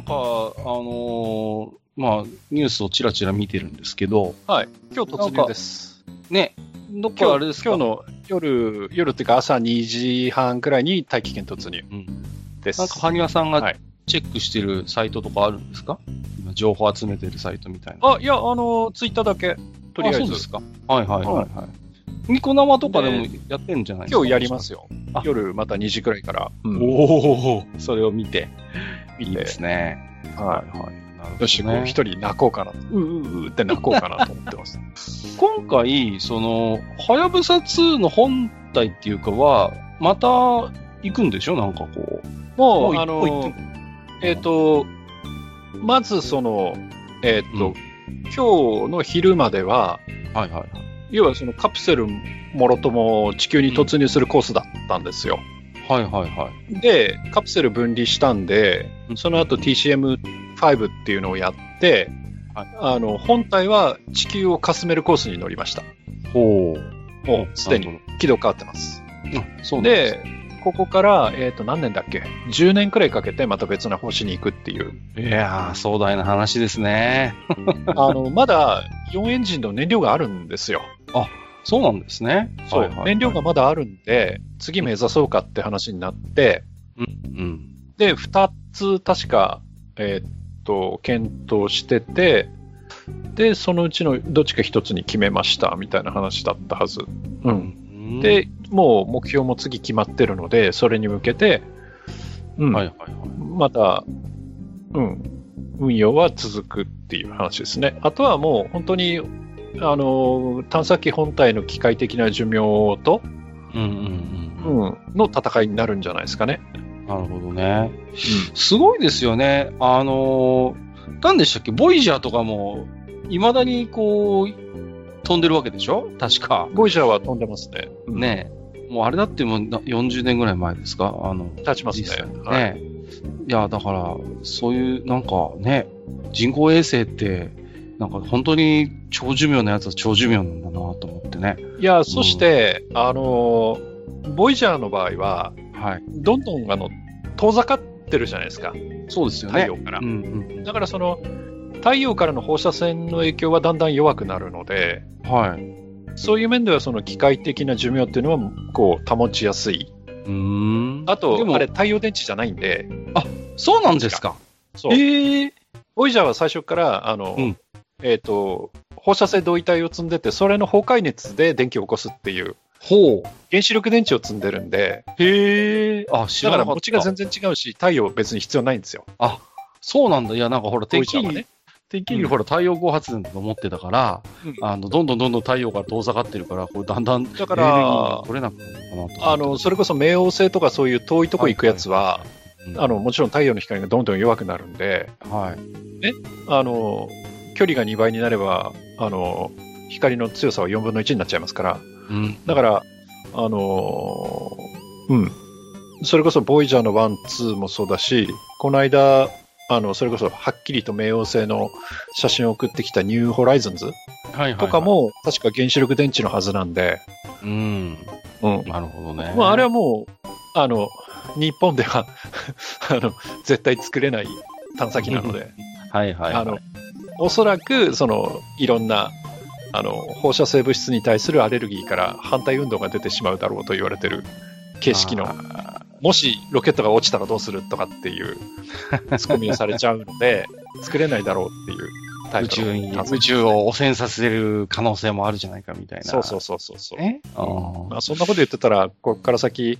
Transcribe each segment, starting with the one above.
なんか、あのーまあ、ニュースをちらちら見てるんですけど、はい。今日突入です。ね、どっかあれですか？今日の夜、夜っていうか朝2時半くらいに大気圏突入うん、です。なんか、埴輪さんがはいチェックしてるサイトとかあるんですか？今、情報集めてるサイトみたいな。あ、いや、あの、ツイッターだけ、とりあえずあそうで。すか。はいはいはいははい。ニコ生とかでもやってるんじゃないですか？今日やりますよあ。夜また2時くらいから。うんおお、それを見て。見ていいですね。はい。はい。なるほどねよし、こう一人泣こうかな。ううううって泣こうかなと思ってます。今回、その、はやぶさ2の本体っていうかは、また行くんでしょ？なんかこう。もう、あもう一の、えっ、と、まずその、えっ、と、うん今日の昼までは、はいはいはい。要はそのカプセルもろとも地球に突入するコースだったんですよ。はいはいはい。で、カプセル分離したんでう、んその後 TCM5 っていうのをやって、はいあの、本体は地球をかすめるコースに乗りました。ほう。もうすでに軌道変わってます。そうですで、ここから、えっ、と、何年だっけ ?10 年くらいかけてまた別な星に行くっていう。いやー、壮大な話ですね。あの、まだ4エンジンの燃料があるんですよ。そうなんですね。そう、はいはいはい燃料がまだあるんで、次目指そうかって話になって、うん。で、2つ確か、えーっと、検討してて、で、そのうちのどっちか1つに決めましたみたいな話だったはず。う。うんん。で、もう目標も次決まってるので、それに向けて、うん、はいはいはい。また、うん、運用は続くっていう話ですね。あとはもう本当に、あの、探査機本体の機械的な寿命と、うんうんうん。うん、の戦いになるんじゃないですかね。なるほどね。すごいですよね。あのー、何でしたっけ？ボイジャーとかも、未だにこう、飛んでるわけでしょ？確か。ボイジャーは飛んでますね。うん、ねえ。もうあれだってもうな40年ぐらい前ですか？あの、立ちますね。ね、はい。いや、だから、そういう、なんかね、人工衛星って、なんか本当に長寿命のやつは長寿命なんだなと思ってね。いや、そして、あの、ボイジャーの場合は、はい。どんどんあの遠ざかってるじゃないですか、そうですよね。太陽から。うんうん。だからその、太陽からの放射線の影響はだんだん弱くなるので、はい。そういう面ではその機械的な寿命っていうのはこう保ちやすい。うーん。あとで、もあれ太陽電池じゃないんで、そうなんですか。そう。ええボイジャーは最初から、あの、うんえっ、と、放射性同位体を積んでて、それの崩壊熱で電気を起こすっていう、ほう。原子力電池を積んでるんで、へえ。あ、知だかららなかった。持ちが全然違うし、太陽別に必要ないんですよ。そうなんだ。いや、なんかほら、てっきり、ボイジャーはね。てっきりほら、太陽光発電だと思ってたから、うんあの、どんどんどんどん太陽から遠ざかってるから、これだんだんだかがら、取れなくなるのかな。あの、それこそ冥王星とかそういう遠いとこ行くやつは、うんあの、もちろん太陽の光がどんどん弱くなるんで、はい。あの、距離が2倍になれば、あの、光の強さは4分の1になっちゃいますから、うん。だから、あのーうん。それこそ、ボイジャーの1、2もそうだし、この間、あの、それこそ、はっきりと冥王星の写真を送ってきたニューホライズンズ。とか、も、確か原子力電池のはずなんで、うん。うん。なるほどね。まあ、あれはもう、あの、日本では、あの、絶対作れない探査機なので、はいはい、はい。あの、おそらく、その、いろんな、あの、放射性物質に対するアレルギーから反対運動が出てしまうだろうと言われてる形式の、あもしロケットが落ちたらどうするとかっていう、ツッコミをされちゃうので、作れないだろうっていう宇宙に、宇宙を汚染させる可能性もあるじゃないかみたいな。そうそうそうそうそう。え？あーまあ、そんなこと言ってたら、ここから先、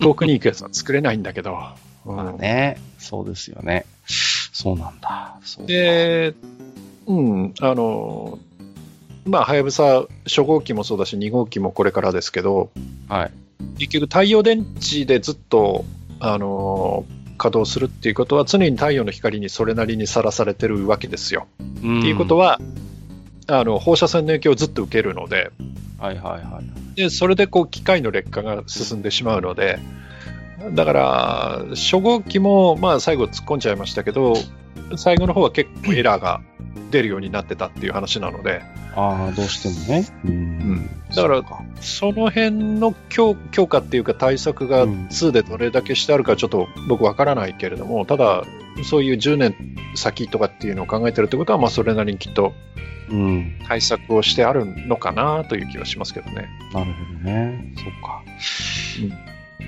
遠くに行くやつは作れないんだけど。うんまあね、そうですよね。そうなんだ。で、うん、あの、まあ、はやぶさ初号機もそうだし、2号機もこれからですけど、はい。結局太陽電池でずっと、あの稼働するっていうことは常に太陽の光にそれなりにさらされてるわけですよ。っっていうことは、はあの放射線の影響をずっと受けるのではいはいはい。でそれでこう機械の劣化が進んでしまうのでだから初号機もまあ最後突っ込んじゃいましたけど最後の方は結構エラーが出るようになってたっていう話なので、ああ、どうしてもね。うん。だからその辺の強強化っていうか対策がうん2でどれだけしてあるかちょっと僕わからないけれども、ただ、そういう10年先とかっていうのを考えてるってことは、まあそれなりにきっとうん。対策をしてあるのかなという気はしますけどね。なるほどね。そっか。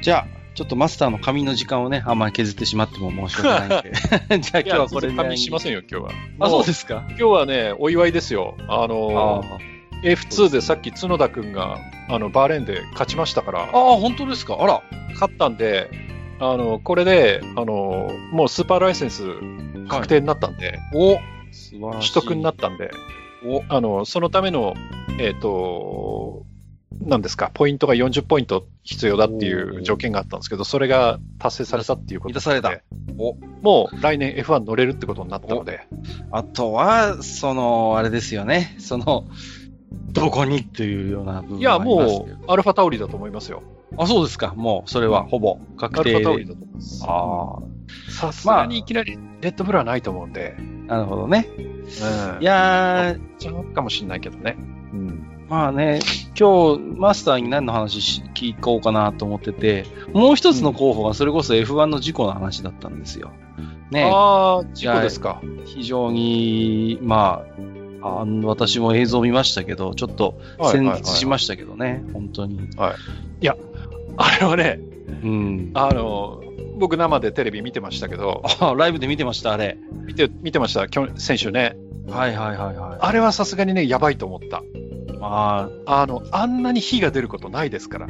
じゃあ、ちょっとマスターの髪の時間をね、あんまり削ってしまっても申し訳ないんで。じゃあ今日はこれで。紙しませんよ、今日は。あ、そうす。ですか。今日はね、お祝いですよ。あのあ F2 でさっき角田君があのバーレーンで勝ちましたからあ、、ああ、本当ですか？あら。勝ったんで、あのこれであのもうスーパーライセンス確定になったんで、お素晴らしい。取得になったんで、おあのそのための、えっ、と、なんですか、ポイントが40ポイント必要だっていう条件があったんですけど、それが達成されたっていうこと満たされたでおもう来年 F1 乗れるってことになったので、あとは、その、あれですよね。その、どこにっていうような部分いや、もうアルファタオリだと思いますよ。あ、そうですか。もう、それはほぼア確定ルファタオリで。だと思います。あさすがにいきなりレッドブルはないと思うんで、あ、なるほどね。うん、いやー、かもしれないけどね。うん。まあね、今日、マスターに何の話し聞こうかなと思ってて、もう一つの候補がそれこそ F1 の事故の話だったんですよ。ね、ああ、事故ですか。非常に、まあ、あの私も映像を見ましたけど、ちょっと戦慄しましたけどね、本当に。あれはね、うん。あの、僕生でテレビ見てましたけど、あ、ライブで見てました、あれ。見て、見てました、去年先週ね。はいはいはいはい。あれはさすがにね、やばいと思った。ああの、あんなに火が出ることないですから。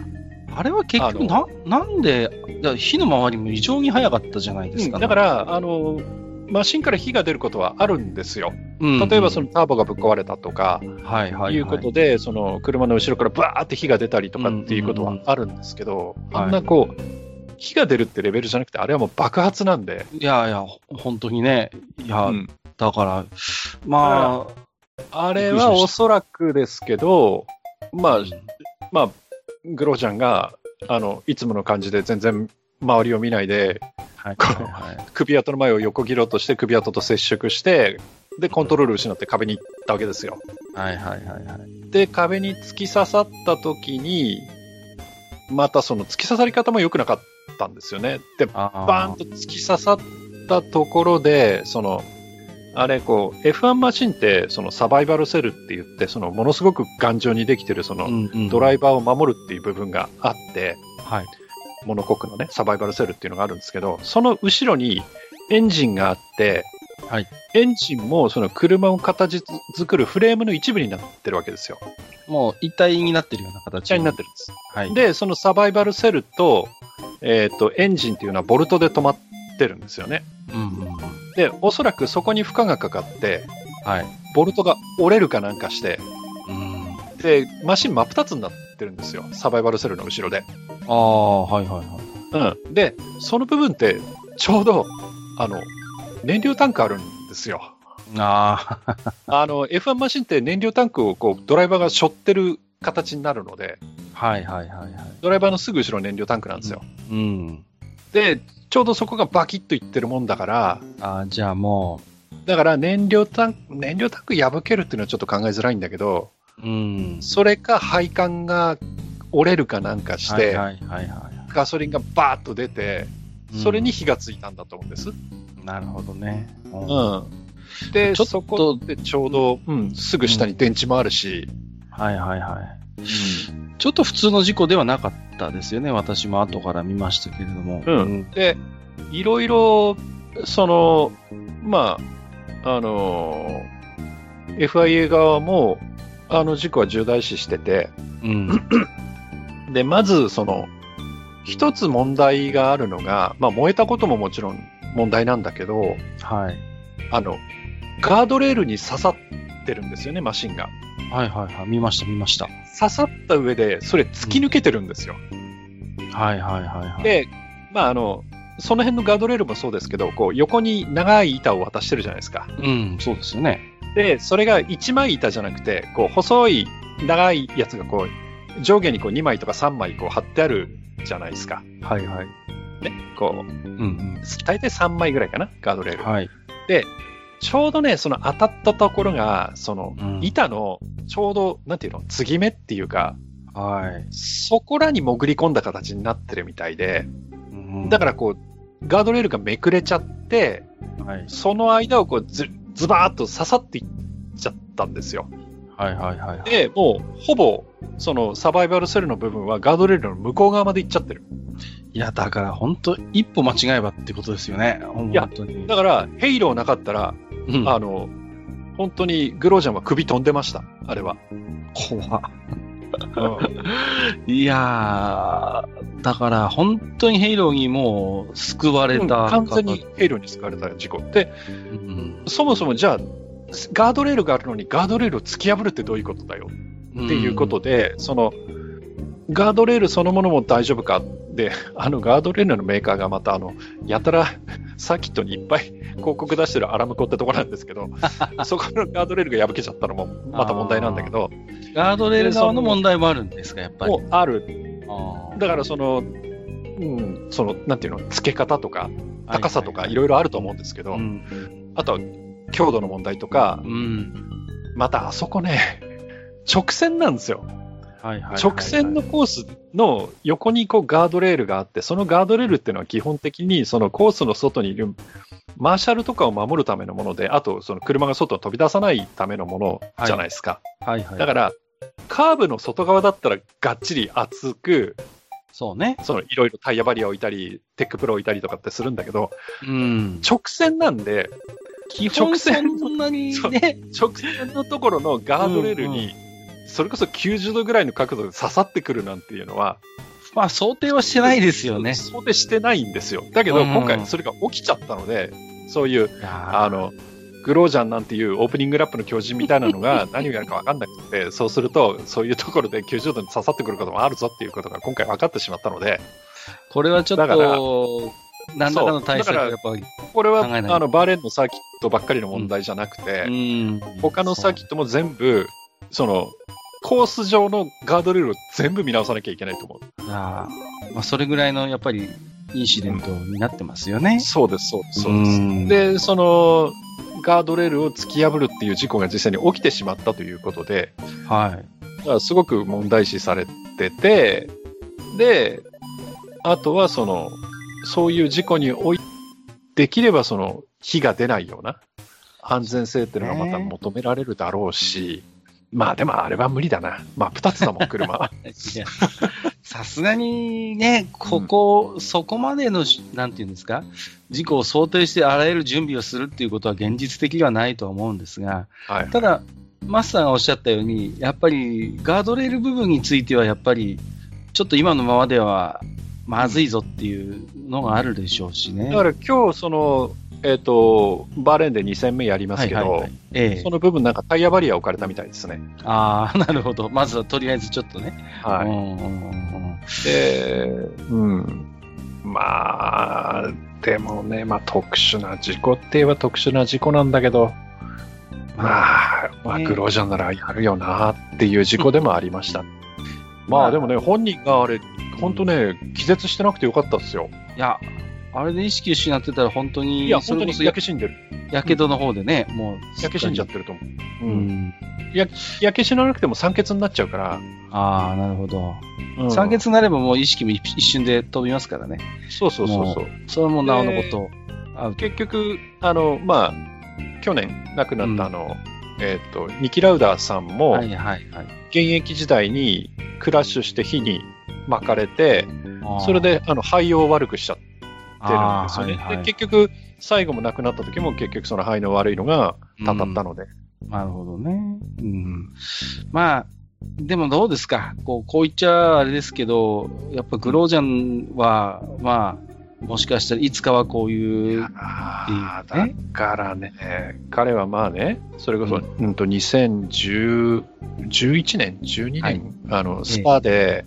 あれは結局な、なんで、火の回りも異常に早かったじゃないですか、だか、ら、あの、マシンから火が出ることはあるんですよ。うん例えばそのターボがぶっ壊れたとか、はいはい、はい。いうことで、その車の後ろからバーって火が出たりとかっていうことはあるんですけど、うんあんなこう、火が出るってレベルじゃなくて、あれはもう爆発なんで、いやいや、ほ本当にね。いや、うんだから、まあれはおそらくですけど、まあ、あ、まあ、グローちゃんが、あの、いつもの感じで全然周りを見ないで、はいこはいはい。首跡の前を横切ろうとして、首跡と接触して、で、コントロール失って壁に行ったわけですよ。はいはいはいはい。で、壁に突き刺さった時に、またその突き刺さり方も良くなかったんですよね。で、バーンと突き刺さったところで、その、あれ、こう、F1 マシンって、そのサバイバルセルって言って、その、ものすごく頑丈にできてる、その、ドライバーを守るっていう部分があって、はい。モノコックのね、サバイバルセルっていうのがあるんですけど、その後ろにエンジンがあって、はいエンジンもその車を形作るフレームの一部になってるわけですよ。もう一体になってるような形。一体になってるんです。はい。で、そのサバイバルセルと、えっ、と、エンジンっていうのはボルトで止まってるんですよね。うんうんうん。で、おそらくそこに負荷がかかって、はい。ボルトが折れるかなんかして、うん。で、マシン真っ二つになってるんですよ。サバイバルセルの後ろで。ああ、はいはいはい。うん。で、その部分って、ちょうど、あの、燃料タンクあるんですよ。ああ、あの、F1 マシンって燃料タンクをこう、ドライバーが背負ってる形になるので、はいはいはいはい。ドライバーのすぐ後ろ燃料タンクなんですよ。うん。で、ちょうどそこがバキッといってるもんだから、ああ、じゃあもだから燃料タンク、燃料タンク破けるっていうのはちょっと考えづらいんだけど、う、うん。それか配管が折れるかなんかして、ガソリンがバーッと出て、い。それに火がついたんだと思うんです。うん、なるほどね。ううん。で、ちょっとそこでちょうど、うん、すぐ下に電池もあるし、はいはいはい。ちょっと普通の事故ではなかったですよね。私も後から見ましたけれども。うんで、いろいろ、その、まあ、あの、FIA 側も、あの事故は重大視してて、うん。で、まず、その、一つ問題があるのが、まあ、燃えたことももちろん問題なんだけど、はい。あの、ガードレールに刺さってるんですよね、マシンが。はいはいはい。見ました見ました。刺さった上で、それ突き抜けてるんですよ。はいはいはいはい。で、まあ、あの、その辺のガードレールもそうですけど、こう、横に長い板を渡してるじゃないですか。うん、そうですよね。で、それが一枚板じゃなくて、こう、細い、長いやつがこう、上下にこう2枚とか3枚こう貼ってあるじゃないですか。はいはい。ね。こう、うん大体3枚ぐらいかな、ガードレーうん。ル。はい。ちょうどね、その当たったところが、そのうん板のちょうど、なんていうの、継ぎ目っていうか、はい。そこらに潜り込んだ形になってるみたいで、うんだからこう、ガードレールがめくれちゃって、はい。その間をこうず、ズバーっと刺さっていっちゃったんですよ。はいはいはいはい。で、もう、ほぼ、そのサバイバルセルの部分はガードレールの向こう側まで行っちゃってる。いや、だから本当一歩間違えばってことですよね。いや本当に。だから、ヘイローなかったら、うん。あの、本当にグロージャンは首飛んでました、あれは。怖っ。うん。いやー、だから本当にヘイローにもう救われた、完全にヘイローに救われた事故。で、うん、そもそもじゃあ、ガードレールがあるのにガードレールを突き破るってどういうことだよっていうことで、その、ガードレールそのものも大丈夫かで、あのガードレールのメーカーがまたあの、やたらサーキットにいっぱい広告出してるアラムコってとこなんですけど、そこのガードレールが破けちゃったのもまた問題なんだけど、ガードレール側の問題もあるんですか、やっぱり。ある。だからその、うん、その、なんていうの、付け方とか、高さとかいろいろあると思うんですけど、うん。あとは強度の問題とか、うん。またあそこね、直線なんですよ。直線のコースの横にこうガードレールがあって、そのガードレールっていうのは基本的にそのコースの外にいるマーシャルとかを守るためのもので、あとその車が外に飛び出さないためのものじゃないですか。はいはい。だから、カーブの外側だったらがっちり厚く、そうね。そのいろいろタイヤバリア置いたり、テックプロ置いたりとかってするんだけど、うん。直線なんで、基本直線そんなにそうね。直線のところのガードレールに、それこそ90度ぐらいの角度で刺さってくるなんていうのは、まあ想定はしてないですよね。想定してないんですよ。だけど、うん今回それが起きちゃったので、そういう、あの、グロージャンなんていうオープニングラップの狂人みたいなのが 何をやるか分かんなくて、そうすると、そういうところで90度に刺さってくることもあるぞっていうことが今回分かってしまったので、ーこれはちょっだからと、何らかの対策やっぱり。これはあのバーレーンのサーキットばっかりの問題じゃなくて、うん。他のサーキットも全部、その、コース上のガードレールを全部見直さなきゃいけないと思う。あーまあ、それぐらいのやっぱりインシデントになってますよね。そうです、そうです、そうです。んで、その、ガードレールを突き破るっていう事故が実際に起きてしまったということで、はい。だからすごく問題視されてて、で、あとはその、そういう事故においできればその、火が出ないような安全性っていうのがまた求められるだろうし、まあでもあれは無理だな。まあ二つだもん、車。さすがにね、ここ、そこまでのし、なんていうんですか、事故を想定してあらゆる準備をするっていうことは現実的ではないとは思うんですが、はい。ただ、マスターがおっしゃったように、やっぱりガードレール部分については、やっぱり、ちょっと今のままではまずいぞっていうのがあるでしょうしね。だから今日その、えっ、と、バーレーンで2戦目やりますけど、はいはいはいええその部分なんかタイヤバリア置かれたみたいですね。ああ、なるほど。まずはとりあえずちょっとね。はい。で、うん。まあ、でもね、まあ特殊な事故って言えば特殊な事故なんだけど、まあ、まあ、ねグロージャンならやるよなっていう事故でもありました。まあでもね、本人があれ、本当ね、気絶してなくてよかったですよ。いや、あれで意識失ってたら本当に、いや、本当に焼け死んでる。やけどの方でね、もう、焼け死んじゃっる。てると思う。う。ん。焼け死ななくても酸欠になっちゃうから。ああ、なるほど。うん酸欠になればもう意識も一一瞬で飛びますからね。そうそうそうそう。それはもうなおのこと。結局、あの、まあ、去年亡くなうんったあの、えっ、と、ニキ・ラウダーさんも、はいはいはい。現役時代にクラッシュして火に巻かれて、それ、であの肺を悪くしちゃってるんですよね。はいはいで結局、最後も亡くなった時も結局その肺の悪いのがたたったので。なるほどね。うん。まあ、でもどうですか？こう、こう言っちゃあれですけど、やっぱグロージャンは、まあ、もしかしたらいつかはこういう、あっていうねだからね、彼はまあね、それこそ、ううん、と2011年、12年、はいあのスパで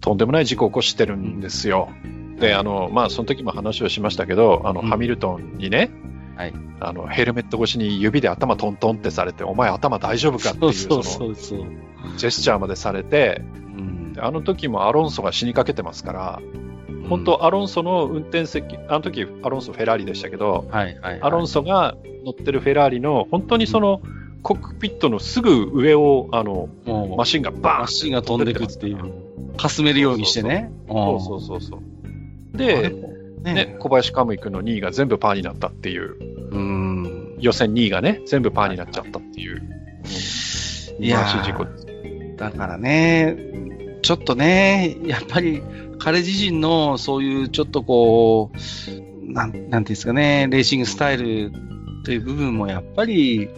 とんでもない事故を起こしてるんですよ。で、あの、まあ、その時も話をしましたけど、あの、うん。ハミルトンにね、はい。あの、ヘルメット越しに指で頭トントンってされて、お前頭大丈夫かっていう。ジェスチャーまでされて、うん。であの時もアロンソが死にかけてますから、うん。本当、アロンソの運転席、あの時アロンソフェラーリでしたけど、はいはい、はい、アロンソが乗ってるフェラーリの、本当にその、コックピットのすぐ上を、あの、マシンがバーンマシンが飛んでくっていう。かすめるようにしてね。そうそうそうそう。で、ね、ね、小林カムイ君の2位が全部パーになったっていう。うん。予選2位がね、全部パーになっちゃったっていう。いや事故だからね、ちょっとね、やっぱり彼自身のそういうちょっとこう、なん、なんていうんですかね、レーシングスタイルという部分もやっぱり、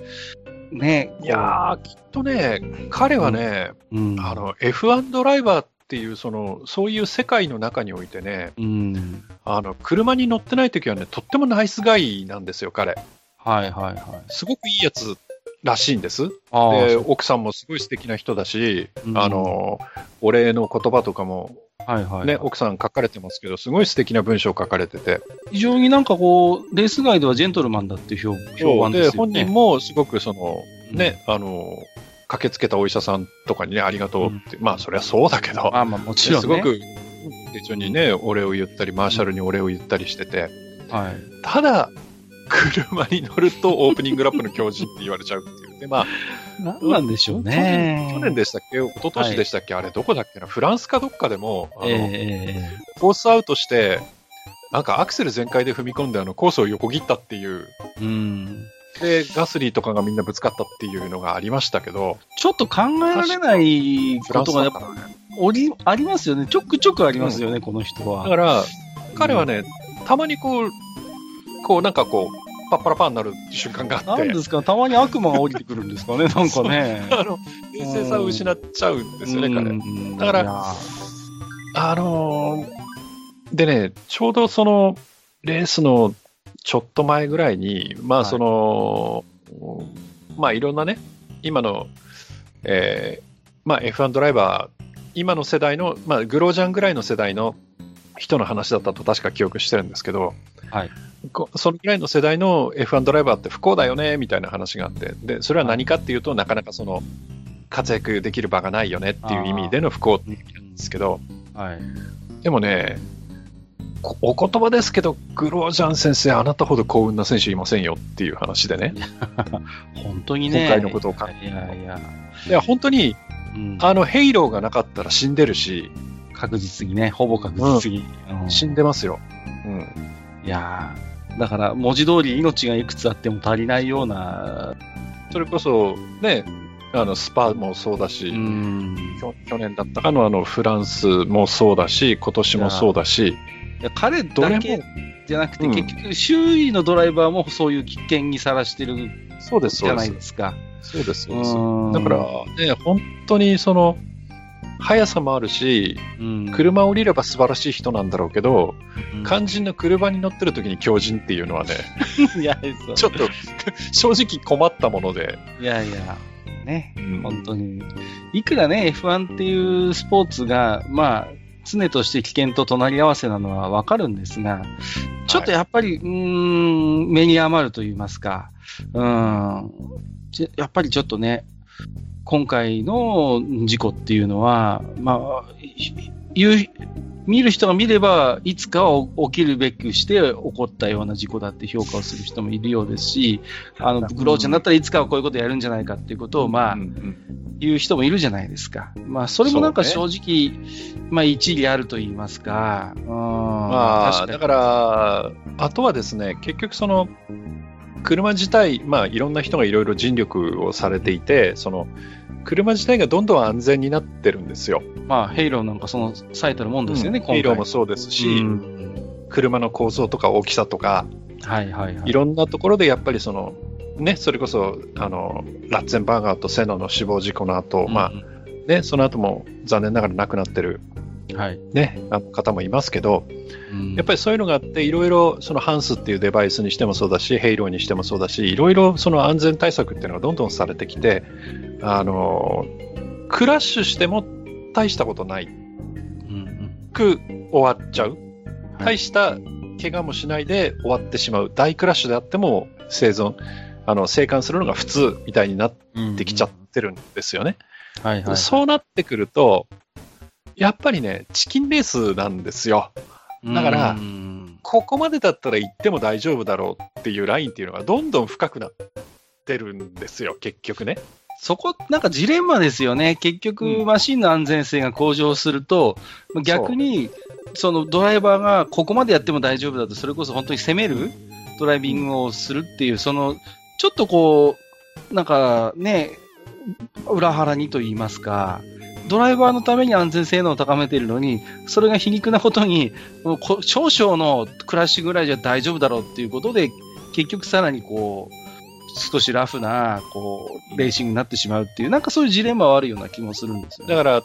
ね。いやー、きっとね、彼はね、うん、あの、F1 ドライバーっていう、その、そういう世界の中においてね、うん、あの、車に乗ってない時はね、とってもナイスガイなんですよ、彼。はいはいはい。すごくいいやつらしいんです。で、奥さんもすごい素敵な人だし、うん、あの、お礼の言葉とかも、はいはい、ね、奥さん書かれてますけど、すごい素敵な文章書かれてて。非常になんかこう、レース外ではジェントルマンだっていう評判ですよね。で、本人もすごくその、ね、うん、あの、駆けつけたお医者さんとかにね、ありがとうって、うん、まあ、そりゃそうだけど、まあまあもちろん、ね、すごく、一緒にね、お礼を言ったり、マーシャルにお礼を言ったりしてて、はい、ただ、車に乗るとオープニングラップの狂人って言われちゃうっていう。ね。まあ、何なんでしょうね。去年でしたっけ？一昨年でしたっけ、はい、あれどこだっけな？フランスかどっかでも、あの、えー、コースアウトして、なんかアクセル全開で踏み込んであのコースを横切ったっていう。うん。で、ガスリーとかがみんなぶつかったっていうのがありましたけど。ちょっと考えられないことがやっぱ、おり、ありますよね。ちょくちょくありますよね、うん、この人は。だから、彼はね、うん、たまにこう、こうなんかこう、パッパラパーになる瞬間があって。なんですか？たまに悪魔が降りてくるんですかね？なんかね。あの、冷静さを失っちゃうんですよね、彼。だから、あのー、でね、ちょうどその、レースのちょっと前ぐらいに、まあその、はい、まあいろんなね、今の、えー、まあ F1 ドライバー、今の世代の、まあグロージャンぐらいの世代の人の話だったと確か記憶してるんですけど、はい、そのぐらいの世代の F1 ドライバーって不幸だよねみたいな話があって、でそれは何かっていうと、なかなかその活躍できる場がないよねっていう意味での不幸って意味なんですけど、はい、でもね、お言葉ですけど、グロージャン先生、あなたほど幸運な選手いませんよっていう話でね。本当にね。今回のことを考えいやいや。いや、本当に、うん、あの、ヘイローがなかったら死んでるし。確実にね、ほぼ確実に。うん、死んでますよ。うん。いやだから文字通り命がいくつあっても足りないような。それこそ、ね、あの、スパもそうだし、去年だったかのあの、フランスもそうだし、今年もそうだし。いや彼だけじゃなくて、結局、周囲のドライバーもそういう危険にさらしてるそうです、じゃないですか。そうです、そうです。だから、ね、本当にその、速さもあるし、うん、車を降りれば素晴らしい人なんだろうけど、うん、肝心の車に乗ってる時に強靭っていうのはね、いやちょっと 正直困ったもので。いやいや、ね、うん、本当に。いくらね、F1 っていうスポーツが、まあ、常として危険と隣り合わせなのはわかるんですが、ちょっとやっぱり、はい、うん、目に余ると言いますか、うん、やっぱりちょっとね、今回の事故っていうのは、まあ、言う、見る人が見れば、いつかは起きるべくして起こったような事故だって評価をする人もいるようですし、あの、ブローちゃんだったらいつかはこういうことやるんじゃないかっていうことを、まあ、言う人もいるじゃないですか。まあ、それもなんか正直、ね、まあ、一理あると言いますか。うん、まあ、だから、あとはですね、結局その、車自体、まあ、いろんな人がいろいろ尽力をされていて、その、車自体がどんどん安全になってるんですよ。まあ、ヘイローなんかその最たるもんですよね、うん、ヘイローもそうですし、うん、車の構造とか大きさとか、はいはいはい。いろんなところでやっぱりその、ね、それこそ、あの、ラッツェンバーガーとセノの死亡事故の後、うん、まあ、ね、その後も残念ながら亡くなってるはい、ね、あの方もいますけど、うん、やっぱりそういうのがあって、いろいろそのハンスっていうデバイスにしてもそうだし、ヘイローにしてもそうだし、いろいろその安全対策っていうのがどんどんされてきて、あの、クラッシュしても大したことないく終わっちゃう。大した怪我もしないで終わってしまう。大クラッシュであっても生存、あの、生還するのが普通みたいになってきちゃってるんですよね。そうなってくると、やっぱりね、チキンレースなんですよ。だからうんここまでだったら行っても大丈夫だろうっていうラインっていうのがどんどん深くなってるんですよ、結局ね。そこ、なんかジレンマですよね。結局、うんマシンの安全性が向上すると、逆に、そのドライバーがここまでやっても大丈夫だと、それこそ本当に攻めるドライビングをするっていう、その、ちょっとこう、なんかね、裏腹にと言いますか、ドライバーのために安全性能を高めているのに、それが皮肉なことに、もうこ少々のクラッシュぐらいじゃ大丈夫だろうっていうことで、結局さらにこう、少しラフな、こう、レーシングになってしまうっていう、なんかそういうジレンマはあるような気もするんですよね。だから、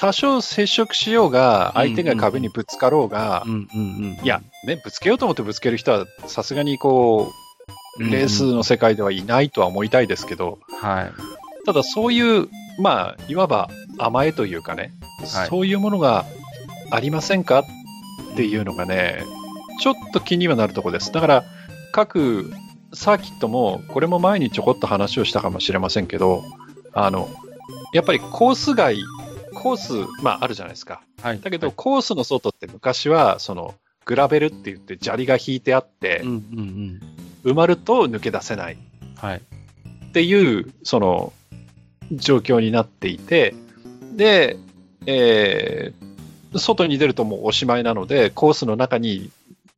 多少接触しようが、相手が壁にぶつかろうが、うんうんうん。いや、ね、ぶつけようと思ってぶつける人は、さすがにこう、レースの世界ではいないとは思いたいですけど、はい。ただそういう、まあ、いわば甘えというかね、はいそういうものがありませんかっていうのがね、ちょっと気にはなるところです。だから、各サーキットも、これも前にちょこっと話をしたかもしれませんけど、あの、やっぱりコース外、コース、まああるじゃないですか。はい。だけど、コースの外って昔は、その、グラベルって言って砂利が引いてあってうん、うんうん。埋まると抜け出せないはい。っていう、その、状況になっていて、で、えー外に出るともうおしまいなので、コースの中に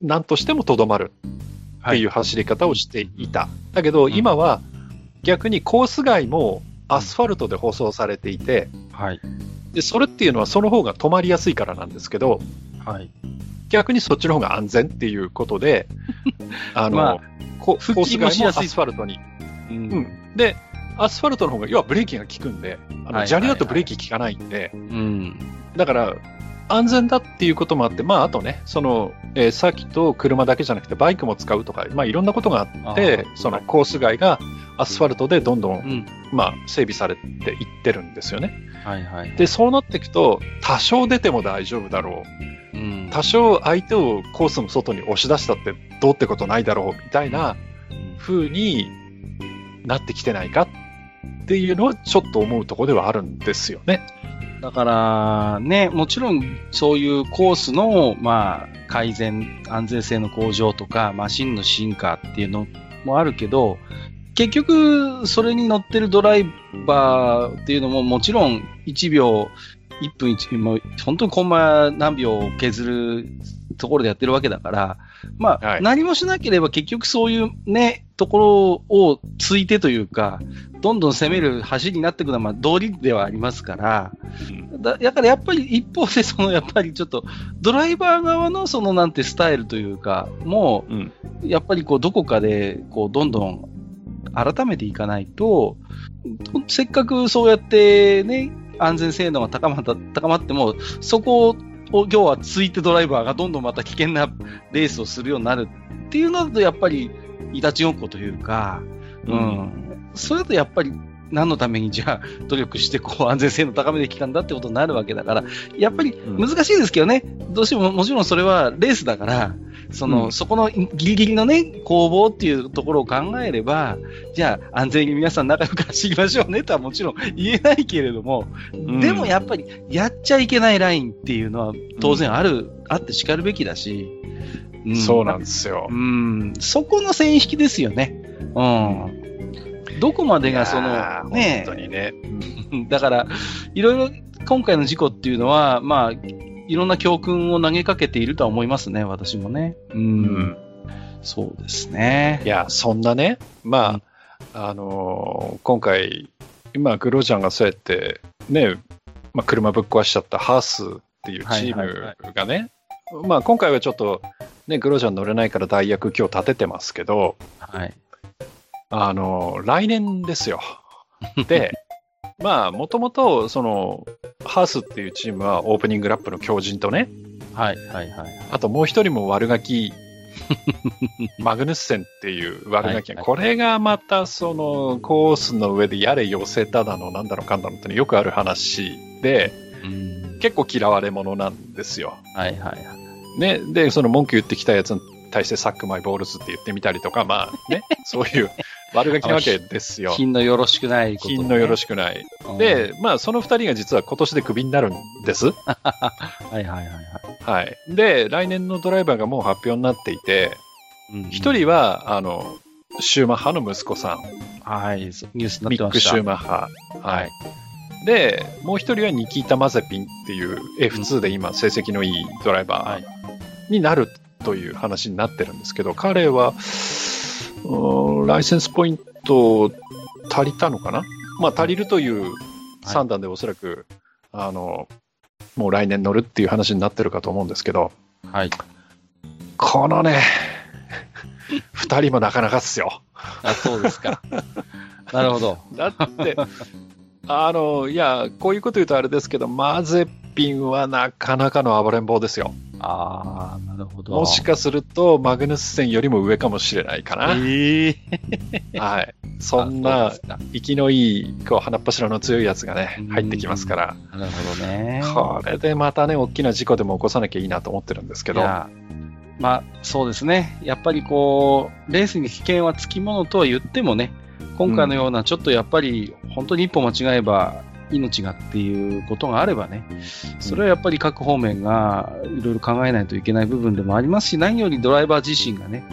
何としてもとどまるっていう走り方をしていた。だけど、ん今は逆にコース外もアスファルトで舗装されていて、はい。で、それっていうのはその方が止まりやすいからなんですけど、はい。逆にそっちの方が安全っていうことで、あの、まあこコース外もアもしやすいスファルトに。ううんん。で、アスファルトの方が、要はブレーキが効くんで、あのはい砂利だとブレーキ効かないんで、うん。だから、安全だっていうこともあって、まあ、あとね、その、えーサーキットを車だけじゃなくてバイクも使うとか、まあ、いろんなことがあってそのコース外がアスファルトでどんどん、うん。まあ、整備されていってるんですよね。はいはい。で、そうなっていくと、多少出ても大丈夫だろう。うん、多少相手をコースの外に押し出したってどうってことないだろう、みたいな風になってきてないかっっていうのはちょっと思うところではあるんですよね。だから、ね、もちろんそういうコースの、まあ、改善、安全性の向上とか、マシンの進化っていうのもあるけど、結局、それに乗ってるドライバーっていうのももちろん1秒、1分1もう本当にコンマ何秒を削るところでやってるわけだから、まあ、はい何もしなければ結局そういうね、ところをついてというか、どんどん攻める走りになっていくのはまあ道理ではありますから、だだからやっぱり一方でそのやっぱりちょっとドライバー側のそのなんてスタイルというか、もうん。うやっぱりこうどこかでこうどんどん改めていかないと、せっかくそうやってね、安全性能が高まった高まっても、そこを要はついてドライバーがどんどんまた危険なレースをするようになるっていうのだとやっぱりいたちごっこというか、うん。それだとやっぱり何のためにじゃあ努力してこう安全性能高めてきたんだってことになるわけだから、やっぱりうん。難しいですけどね、どうしてももちろんそれはレースだから、その、うんそこのギリギリのね、攻防っていうところを考えれば、じゃあ安全に皆さん仲良く走りましょうねとはもちろん言えないけれども、んでもやっぱりやっちゃいけないラインっていうのは当然ある、あって叱るべきだし、うそうなんですよう。ん、そこの線引きですよね。うん。どこまでがその、ね本当にね。だから、いろいろ今回の事故っていうのは、まあ、いろんな教訓を投げかけているとは思いますね、私もね。うん。うんそうですね。いや、そんなね、まあ、あのー今回、今、グロージャンがそうやって、ね、まあ、車ぶっ壊しちゃったハースっていうチーはいはいはいムがね、まあ、今回はちょっと、ね、グロージャン乗れないから代役今日立ててますけど、はい。あのー来年ですよ。で、まあ、もともと、その、ハースっていうチームはオープニングラップの強靭とね、はい、はい、はい。あともう一人も悪ガキ、マグヌッセンっていう悪ガキ、はいはいこれがまたそのコースの上でやれ寄せただのなんだのかんだのってよくある話で、うん。結構嫌われ者なんですよ。はい、はい、はい。ね、で、その文句言ってきたやつに対してサックマイボールズって言ってみたりとか、まあね、そういう悪ガキなわけですよ。品のよろしくないこと、ね。品のよろししくない。くで、まあ、その二人が実は今年でクビになるんです。はいはいはいはい。はい。で、来年のドライバーがもう発表になっていて、うん一、人は、あの、シューマッハの息子さん、はい、ニュースになっミック・。シューマッハ。はい。で、もう一人はニキータ・マゼピンっていう F2 で今成績のいいドライバはいーになるという話になってるんですけど、彼は、うーんライセンスポイント足りたのかな？まあ足りるという算段でおそらく、あの、もう来年乗るっていう話になってるかと思うんですけど、はい。このね、二人もなかなかっすよ。あ、そうですか。なるほど。だって、あの、いや、こういうこと言うとあれですけど、マゼピンはなかなかの暴れん坊ですよ。ああ、なるほど。もしかすると、マグヌスセンよりも上かもしれないかな。ええ はい。そんあな生きのいい、こう、鼻っ柱の強いやつがねうん、入ってきますから、なるほどね。これでまたね、大きな事故でも起こさなきゃいいなと思ってるんですけど、まあ、そうですね。やっぱりこう、レースに危険はつきものとは言ってもね、今回のようなちょっとやっぱり、本当に一歩間違えば命がっていうことがあればね、それはやっぱり各方面がいろいろ考えないといけない部分でもありますし、何よりドライバー自身がね、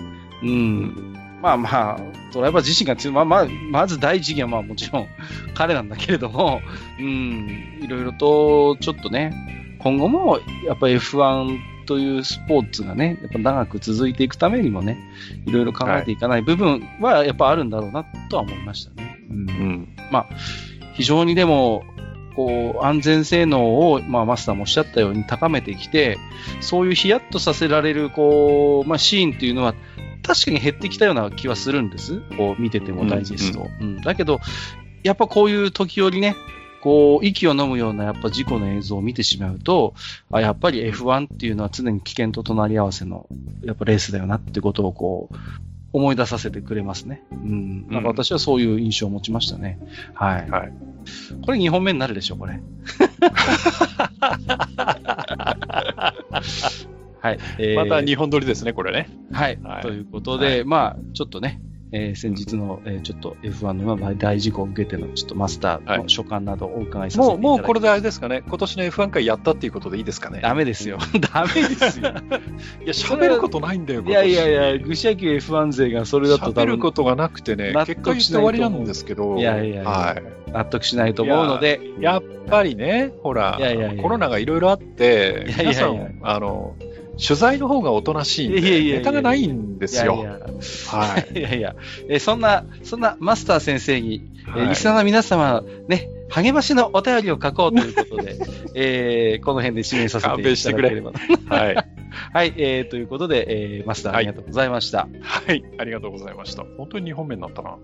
うん、まあまあ、ドライバー自身がまあまあ、まず第一義はまあもちろん 彼なんだけれども、うん、いろいろとちょっとね、今後もやっぱり F1 というスポーツがね、やっぱ長く続いていくためにもね、いろいろ考えていかない部分はやっぱあるんだろうなとは思いましたね。うんうん。非常にでも、こう、安全性能を、まあ、マスターもおっしゃったように高めてきて、そういうヒヤッとさせられる、こう、まあ、シーンっていうのは、確かに減ってきたような気はするんです。こう、見ててもダイジェスト。うんだけど、やっぱこういう時折ね、こう、息を飲むようなやっぱ事故の映像を見てしまうと、あやっぱり F1 っていうのは常に危険と隣り合わせの、やっぱレースだよなってことをこう、思い出させてくれますね。うん。なんか私はそういう印象を持ちましたね。はい。はい。これ2本目になるでしょ、これ。はい。えーまた日本撮りですね、これね。はい。はいということで、まあ、ちょっとね、えー先日の、えーちょっと F1 のまあ大事故を受けての、ちょっとマスターの所感などをお伺いさせていただもう、きもうこれであれですかね、今年の F1 回やったっていうことでいいですかね。ダメですよ。ダメですよ。いや、喋ることないんだよ、いやいやいや、や、愚者級 F1 勢がそれだと喋ることがなくてね、納結果言って終わりなんですけど、いやいやいやはい。納得しないと思うので、やっぱりね、ほらいやいやいやコロナがいろいろあって、いやいやいや皆さん、あの、取材の方がおとなしいんで、いやいやいやいやネタがないんですよ。いやいやはい。いやいや、えーそんな、そんなマスター先生に、えいリスナーの皆様、ね、励ましのお便りを書こうということで、えーこの辺で指名させていただければ。はい。はい、えーということで、えーマスターありがとうございました。はい。ありがとうございました。本当に2本目になったな。